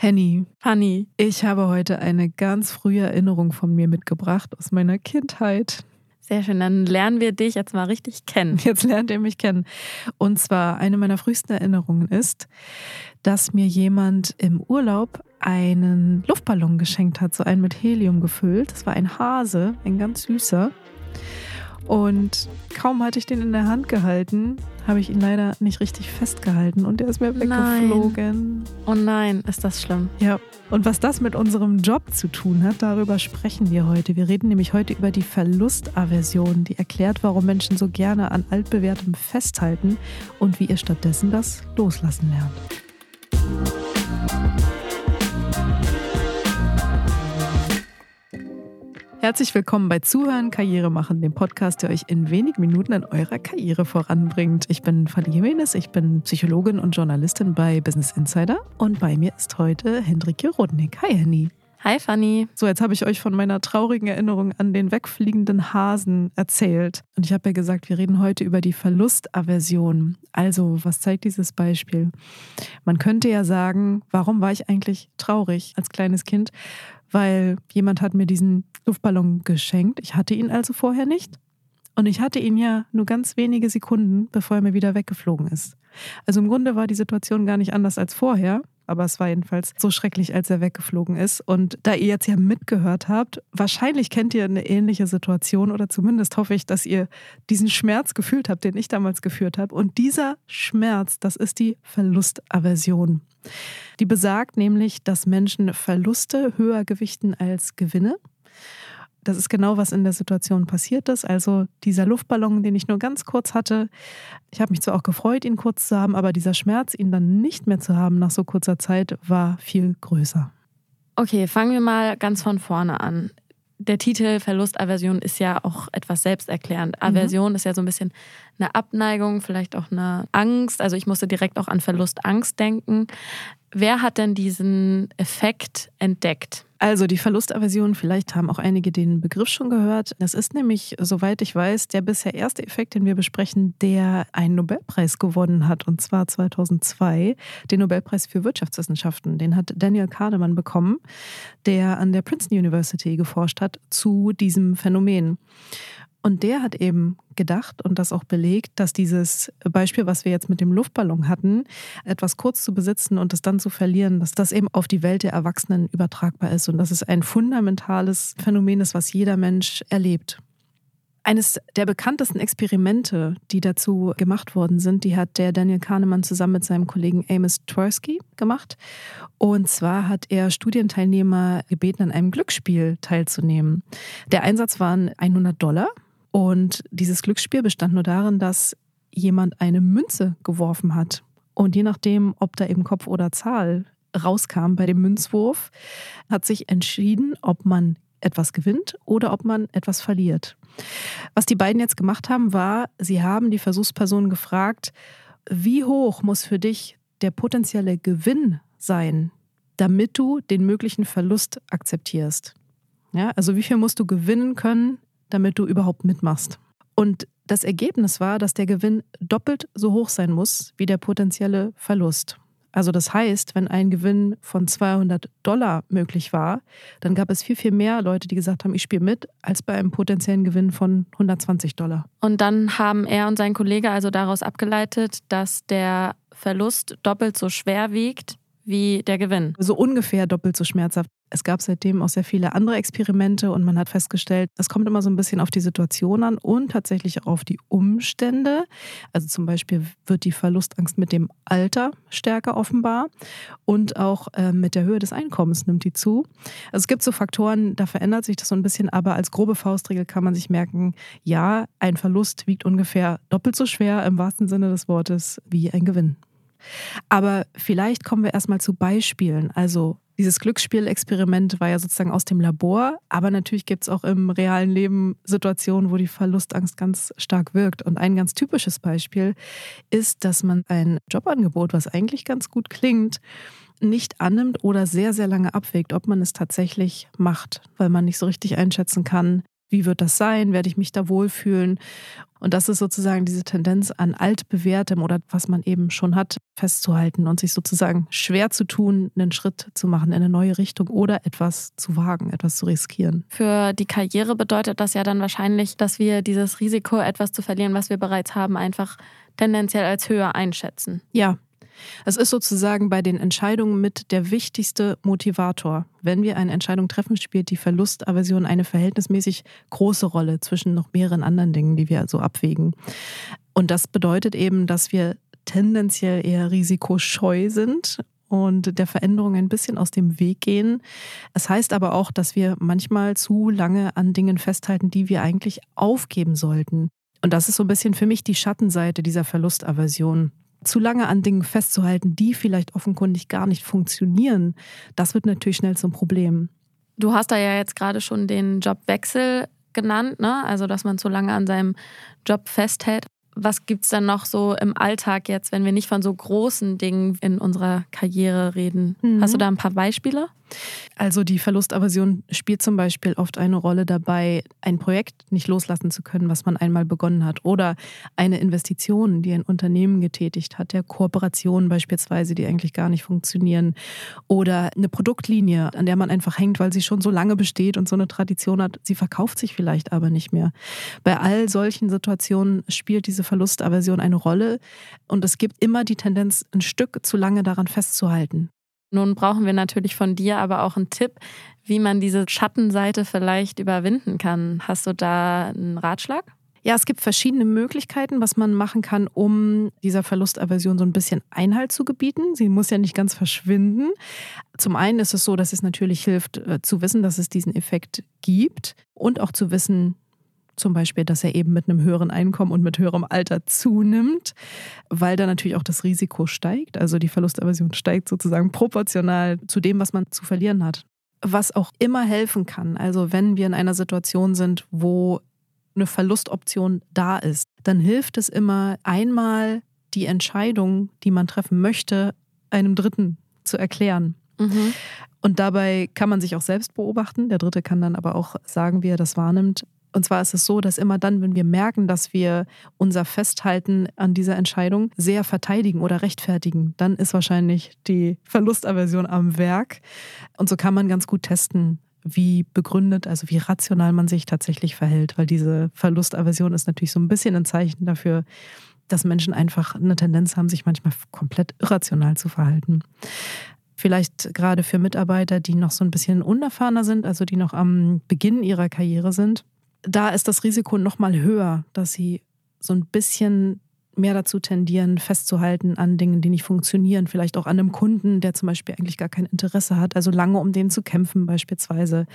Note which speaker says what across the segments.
Speaker 1: Henny,
Speaker 2: Fanny.
Speaker 1: ich habe heute eine ganz frühe Erinnerung von mir mitgebracht aus meiner Kindheit.
Speaker 2: Sehr schön, dann lernen wir dich jetzt mal richtig kennen.
Speaker 1: Jetzt lernt ihr mich kennen. Und zwar eine meiner frühesten Erinnerungen ist, dass mir jemand im Urlaub einen Luftballon geschenkt hat, so einen mit Helium gefüllt. Das war ein Hase, ein ganz süßer. Und kaum hatte ich den in der Hand gehalten, habe ich ihn leider nicht richtig festgehalten und der ist mir weggeflogen.
Speaker 2: Oh nein, ist das schlimm.
Speaker 1: Ja, und was das mit unserem Job zu tun hat, darüber sprechen wir heute. Wir reden nämlich heute über die Verlustaversion, die erklärt, warum Menschen so gerne an altbewährtem festhalten und wie ihr stattdessen das Loslassen lernt. Herzlich willkommen bei Zuhören, Karriere machen, dem Podcast, der euch in wenigen Minuten in eurer Karriere voranbringt. Ich bin Fanny Jimenez, ich bin Psychologin und Journalistin bei Business Insider und bei mir ist heute Hendrike Rodnik. Hi Henny.
Speaker 2: Hi Fanny.
Speaker 1: So, jetzt habe ich euch von meiner traurigen Erinnerung an den wegfliegenden Hasen erzählt. Und ich habe ja gesagt, wir reden heute über die Verlustaversion. Also, was zeigt dieses Beispiel? Man könnte ja sagen, warum war ich eigentlich traurig als kleines Kind? Weil jemand hat mir diesen Luftballon geschenkt. Ich hatte ihn also vorher nicht. Und ich hatte ihn ja nur ganz wenige Sekunden, bevor er mir wieder weggeflogen ist. Also im Grunde war die Situation gar nicht anders als vorher, aber es war jedenfalls so schrecklich, als er weggeflogen ist. Und da ihr jetzt ja mitgehört habt, wahrscheinlich kennt ihr eine ähnliche Situation oder zumindest hoffe ich, dass ihr diesen Schmerz gefühlt habt, den ich damals geführt habe. Und dieser Schmerz, das ist die Verlustaversion. Die besagt nämlich, dass Menschen Verluste höher gewichten als Gewinne. Das ist genau, was in der Situation passiert ist. Also dieser Luftballon, den ich nur ganz kurz hatte. Ich habe mich zwar auch gefreut, ihn kurz zu haben, aber dieser Schmerz, ihn dann nicht mehr zu haben nach so kurzer Zeit, war viel größer.
Speaker 2: Okay, fangen wir mal ganz von vorne an. Der Titel Verlustaversion ist ja auch etwas selbsterklärend. Aversion mhm. ist ja so ein bisschen eine Abneigung, vielleicht auch eine Angst. Also ich musste direkt auch an Verlustangst denken. Wer hat denn diesen Effekt entdeckt?
Speaker 1: Also die Verlustaversion, vielleicht haben auch einige den Begriff schon gehört. Das ist nämlich, soweit ich weiß, der bisher erste Effekt, den wir besprechen, der einen Nobelpreis gewonnen hat, und zwar 2002, den Nobelpreis für Wirtschaftswissenschaften. Den hat Daniel Kahnemann bekommen, der an der Princeton University geforscht hat zu diesem Phänomen. Und der hat eben gedacht und das auch belegt, dass dieses Beispiel, was wir jetzt mit dem Luftballon hatten, etwas kurz zu besitzen und es dann zu verlieren, dass das eben auf die Welt der Erwachsenen übertragbar ist und dass es ein fundamentales Phänomen ist, was jeder Mensch erlebt. Eines der bekanntesten Experimente, die dazu gemacht worden sind, die hat der Daniel Kahnemann zusammen mit seinem Kollegen Amos Tversky gemacht. Und zwar hat er Studienteilnehmer gebeten, an einem Glücksspiel teilzunehmen. Der Einsatz waren 100 Dollar und dieses Glücksspiel bestand nur darin, dass jemand eine Münze geworfen hat. Und je nachdem, ob da eben Kopf oder Zahl rauskam bei dem Münzwurf, hat sich entschieden, ob man etwas gewinnt oder ob man etwas verliert. Was die beiden jetzt gemacht haben, war, sie haben die Versuchsperson gefragt, wie hoch muss für dich der potenzielle Gewinn sein, damit du den möglichen Verlust akzeptierst? Ja, also wie viel musst du gewinnen können, damit du überhaupt mitmachst. Und das Ergebnis war, dass der Gewinn doppelt so hoch sein muss wie der potenzielle Verlust. Also das heißt, wenn ein Gewinn von 200 Dollar möglich war, dann gab es viel, viel mehr Leute, die gesagt haben, ich spiele mit, als bei einem potenziellen Gewinn von 120 Dollar.
Speaker 2: Und dann haben er und sein Kollege also daraus abgeleitet, dass der Verlust doppelt so schwer wiegt wie der Gewinn.
Speaker 1: So ungefähr doppelt so schmerzhaft. Es gab seitdem auch sehr viele andere Experimente und man hat festgestellt, es kommt immer so ein bisschen auf die Situation an und tatsächlich auch auf die Umstände. Also zum Beispiel wird die Verlustangst mit dem Alter stärker offenbar und auch äh, mit der Höhe des Einkommens nimmt die zu. Also es gibt so Faktoren, da verändert sich das so ein bisschen, aber als grobe Faustregel kann man sich merken, ja, ein Verlust wiegt ungefähr doppelt so schwer im wahrsten Sinne des Wortes wie ein Gewinn. Aber vielleicht kommen wir erstmal zu Beispielen. Also dieses Glücksspielexperiment war ja sozusagen aus dem Labor, aber natürlich gibt es auch im realen Leben Situationen, wo die Verlustangst ganz stark wirkt. Und ein ganz typisches Beispiel ist, dass man ein Jobangebot, was eigentlich ganz gut klingt, nicht annimmt oder sehr, sehr lange abwägt, ob man es tatsächlich macht, weil man nicht so richtig einschätzen kann, Wie wird das sein? Werde ich mich da wohlfühlen? Und das ist sozusagen diese Tendenz an altbewährtem oder was man eben schon hat, festzuhalten und sich sozusagen schwer zu tun, einen Schritt zu machen in eine neue Richtung oder etwas zu wagen, etwas zu riskieren.
Speaker 2: Für die Karriere bedeutet das ja dann wahrscheinlich, dass wir dieses Risiko, etwas zu verlieren, was wir bereits haben, einfach tendenziell als höher einschätzen.
Speaker 1: Ja, es ist sozusagen bei den Entscheidungen mit der wichtigste Motivator. Wenn wir eine Entscheidung treffen, spielt die Verlustaversion eine verhältnismäßig große Rolle zwischen noch mehreren anderen Dingen, die wir also abwägen. Und das bedeutet eben, dass wir tendenziell eher risikoscheu sind und der Veränderung ein bisschen aus dem Weg gehen. Es heißt aber auch, dass wir manchmal zu lange an Dingen festhalten, die wir eigentlich aufgeben sollten. Und das ist so ein bisschen für mich die Schattenseite dieser Verlustaversion zu lange an Dingen festzuhalten, die vielleicht offenkundig gar nicht funktionieren, das wird natürlich schnell zum Problem.
Speaker 2: Du hast da ja jetzt gerade schon den Jobwechsel genannt, ne? also dass man zu lange an seinem Job festhält. Was gibt es dann noch so im Alltag jetzt, wenn wir nicht von so großen Dingen in unserer Karriere reden? Mhm. Hast du da ein paar Beispiele?
Speaker 1: Also die Verlustaversion spielt zum Beispiel oft eine Rolle dabei, ein Projekt nicht loslassen zu können, was man einmal begonnen hat. Oder eine Investition, die ein Unternehmen getätigt hat, der Kooperation beispielsweise, die eigentlich gar nicht funktionieren. Oder eine Produktlinie, an der man einfach hängt, weil sie schon so lange besteht und so eine Tradition hat. Sie verkauft sich vielleicht aber nicht mehr. Bei all solchen Situationen spielt diese Verlustaversion eine Rolle. Und es gibt immer die Tendenz, ein Stück zu lange daran festzuhalten.
Speaker 2: Nun brauchen wir natürlich von dir aber auch einen Tipp, wie man diese Schattenseite vielleicht überwinden kann. Hast du da einen Ratschlag?
Speaker 1: Ja, es gibt verschiedene Möglichkeiten, was man machen kann, um dieser Verlustaversion so ein bisschen Einhalt zu gebieten. Sie muss ja nicht ganz verschwinden. Zum einen ist es so, dass es natürlich hilft, äh, zu wissen, dass es diesen Effekt gibt und auch zu wissen, zum Beispiel, dass er eben mit einem höheren Einkommen und mit höherem Alter zunimmt, weil da natürlich auch das Risiko steigt. Also die Verlustaversion steigt sozusagen proportional zu dem, was man zu verlieren hat. Was auch immer helfen kann, also wenn wir in einer Situation sind, wo eine Verlustoption da ist, dann hilft es immer einmal die Entscheidung, die man treffen möchte, einem Dritten zu erklären. Mhm. Und dabei kann man sich auch selbst beobachten. Der Dritte kann dann aber auch sagen, wie er das wahrnimmt. Und zwar ist es so, dass immer dann, wenn wir merken, dass wir unser Festhalten an dieser Entscheidung sehr verteidigen oder rechtfertigen, dann ist wahrscheinlich die Verlustaversion am Werk. Und so kann man ganz gut testen, wie begründet, also wie rational man sich tatsächlich verhält, weil diese Verlustaversion ist natürlich so ein bisschen ein Zeichen dafür, dass Menschen einfach eine Tendenz haben, sich manchmal komplett irrational zu verhalten. Vielleicht gerade für Mitarbeiter, die noch so ein bisschen unerfahrener sind, also die noch am Beginn ihrer Karriere sind, da ist das Risiko noch mal höher, dass sie so ein bisschen mehr dazu tendieren, festzuhalten an Dingen, die nicht funktionieren. Vielleicht auch an einem Kunden, der zum Beispiel eigentlich gar kein Interesse hat, also lange um den zu kämpfen beispielsweise.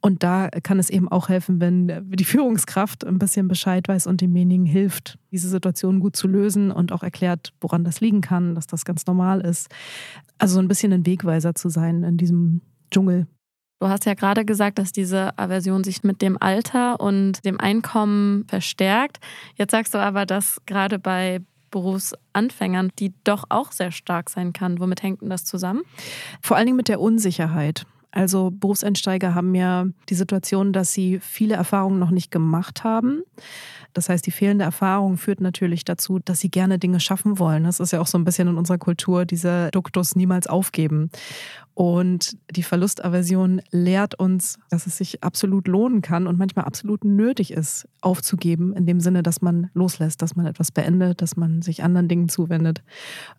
Speaker 1: Und da kann es eben auch helfen, wenn die Führungskraft ein bisschen Bescheid weiß und demjenigen hilft, diese Situation gut zu lösen und auch erklärt, woran das liegen kann, dass das ganz normal ist. Also so ein bisschen ein Wegweiser zu sein in diesem Dschungel.
Speaker 2: Du hast ja gerade gesagt, dass diese Aversion sich mit dem Alter und dem Einkommen verstärkt. Jetzt sagst du aber, dass gerade bei Berufsanfängern, die doch auch sehr stark sein kann. Womit hängt denn das zusammen?
Speaker 1: Vor allen Dingen mit der Unsicherheit. Also Berufseinsteiger haben ja die Situation, dass sie viele Erfahrungen noch nicht gemacht haben. Das heißt, die fehlende Erfahrung führt natürlich dazu, dass sie gerne Dinge schaffen wollen. Das ist ja auch so ein bisschen in unserer Kultur, dieser Duktus niemals aufgeben. Und die Verlustaversion lehrt uns, dass es sich absolut lohnen kann und manchmal absolut nötig ist, aufzugeben, in dem Sinne, dass man loslässt, dass man etwas beendet, dass man sich anderen Dingen zuwendet.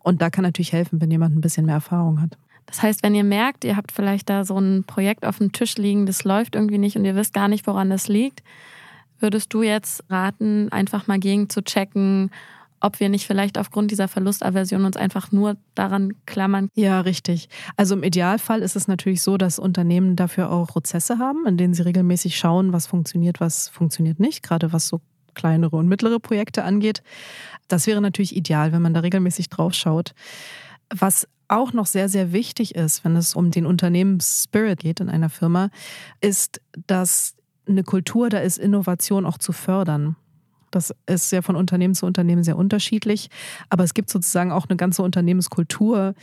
Speaker 1: Und da kann natürlich helfen, wenn jemand ein bisschen mehr Erfahrung hat.
Speaker 2: Das heißt, wenn ihr merkt, ihr habt vielleicht da so ein Projekt auf dem Tisch liegen, das läuft irgendwie nicht und ihr wisst gar nicht, woran das liegt, würdest du jetzt raten, einfach mal gegen zu checken, ob wir nicht vielleicht aufgrund dieser Verlustaversion uns einfach nur daran klammern.
Speaker 1: Ja, richtig. Also im Idealfall ist es natürlich so, dass Unternehmen dafür auch Prozesse haben, in denen sie regelmäßig schauen, was funktioniert, was funktioniert nicht, gerade was so kleinere und mittlere Projekte angeht. Das wäre natürlich ideal, wenn man da regelmäßig drauf schaut. Was auch noch sehr, sehr wichtig ist, wenn es um den Unternehmensspirit geht in einer Firma, ist, dass eine Kultur da ist, Innovation auch zu fördern. Das ist ja von Unternehmen zu Unternehmen sehr unterschiedlich. Aber es gibt sozusagen auch eine ganze Unternehmenskultur,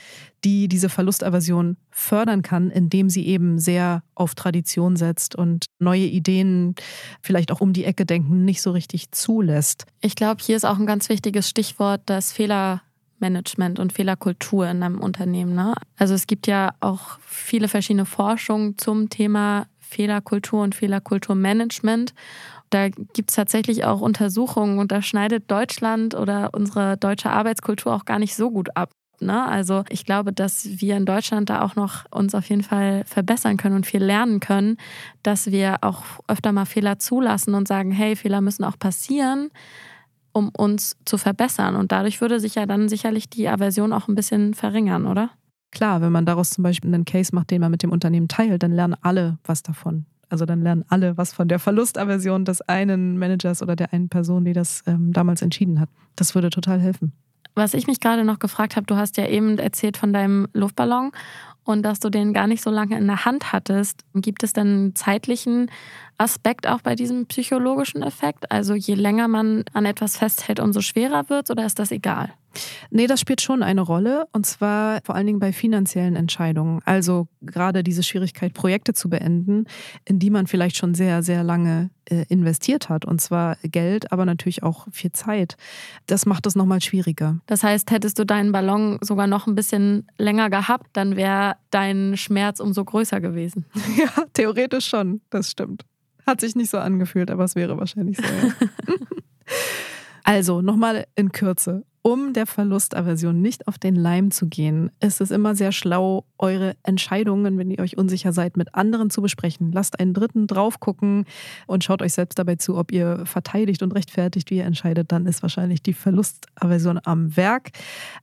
Speaker 1: die diese Verlustaversion fördern kann, indem sie eben sehr auf Tradition setzt und neue Ideen vielleicht auch um die Ecke denken nicht so richtig zulässt.
Speaker 2: Ich glaube, hier ist auch ein ganz wichtiges Stichwort das Fehlermanagement und Fehlerkultur in einem Unternehmen. Ne? Also es gibt ja auch viele verschiedene Forschungen zum Thema Fehlerkultur und Fehlerkulturmanagement. Da gibt es tatsächlich auch Untersuchungen und da schneidet Deutschland oder unsere deutsche Arbeitskultur auch gar nicht so gut ab. Ne? Also ich glaube, dass wir in Deutschland da auch noch uns auf jeden Fall verbessern können und viel lernen können, dass wir auch öfter mal Fehler zulassen und sagen, hey, Fehler müssen auch passieren, um uns zu verbessern. Und dadurch würde sich ja dann sicherlich die Aversion auch ein bisschen verringern, oder?
Speaker 1: Klar, wenn man daraus zum Beispiel einen Case macht, den man mit dem Unternehmen teilt, dann lernen alle was davon. Also dann lernen alle was von der Verlustaversion des einen Managers oder der einen Person, die das ähm, damals entschieden hat. Das würde total helfen.
Speaker 2: Was ich mich gerade noch gefragt habe, du hast ja eben erzählt von deinem Luftballon und dass du den gar nicht so lange in der Hand hattest. Gibt es denn einen zeitlichen Aspekt auch bei diesem psychologischen Effekt? Also je länger man an etwas festhält, umso schwerer wird oder ist das egal?
Speaker 1: Nee, das spielt schon eine Rolle und zwar vor allen Dingen bei finanziellen Entscheidungen. Also gerade diese Schwierigkeit, Projekte zu beenden, in die man vielleicht schon sehr, sehr lange äh, investiert hat und zwar Geld, aber natürlich auch viel Zeit. Das macht es nochmal schwieriger.
Speaker 2: Das heißt, hättest du deinen Ballon sogar noch ein bisschen länger gehabt, dann wäre dein Schmerz umso größer gewesen.
Speaker 1: Ja, theoretisch schon, das stimmt. Hat sich nicht so angefühlt, aber es wäre wahrscheinlich so. Ja. also nochmal in Kürze. Um der Verlustaversion nicht auf den Leim zu gehen, ist es immer sehr schlau, eure Entscheidungen, wenn ihr euch unsicher seid, mit anderen zu besprechen. Lasst einen Dritten drauf gucken und schaut euch selbst dabei zu, ob ihr verteidigt und rechtfertigt, wie ihr entscheidet. Dann ist wahrscheinlich die Verlustaversion am Werk.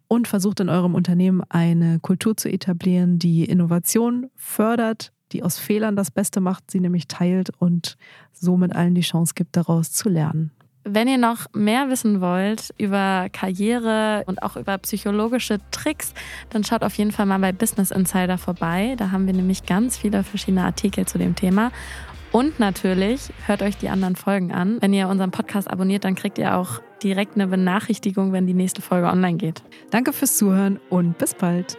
Speaker 1: Und versucht in eurem Unternehmen eine Kultur zu etablieren, die Innovation fördert, die aus Fehlern das Beste macht, sie nämlich teilt und somit allen die Chance gibt, daraus zu lernen.
Speaker 2: Wenn ihr noch mehr wissen wollt über Karriere und auch über psychologische Tricks, dann schaut auf jeden Fall mal bei Business Insider vorbei. Da haben wir nämlich ganz viele verschiedene Artikel zu dem Thema. Und natürlich hört euch die anderen Folgen an. Wenn ihr unseren Podcast abonniert, dann kriegt ihr auch direkt eine Benachrichtigung, wenn die nächste Folge online geht.
Speaker 1: Danke fürs Zuhören und bis bald.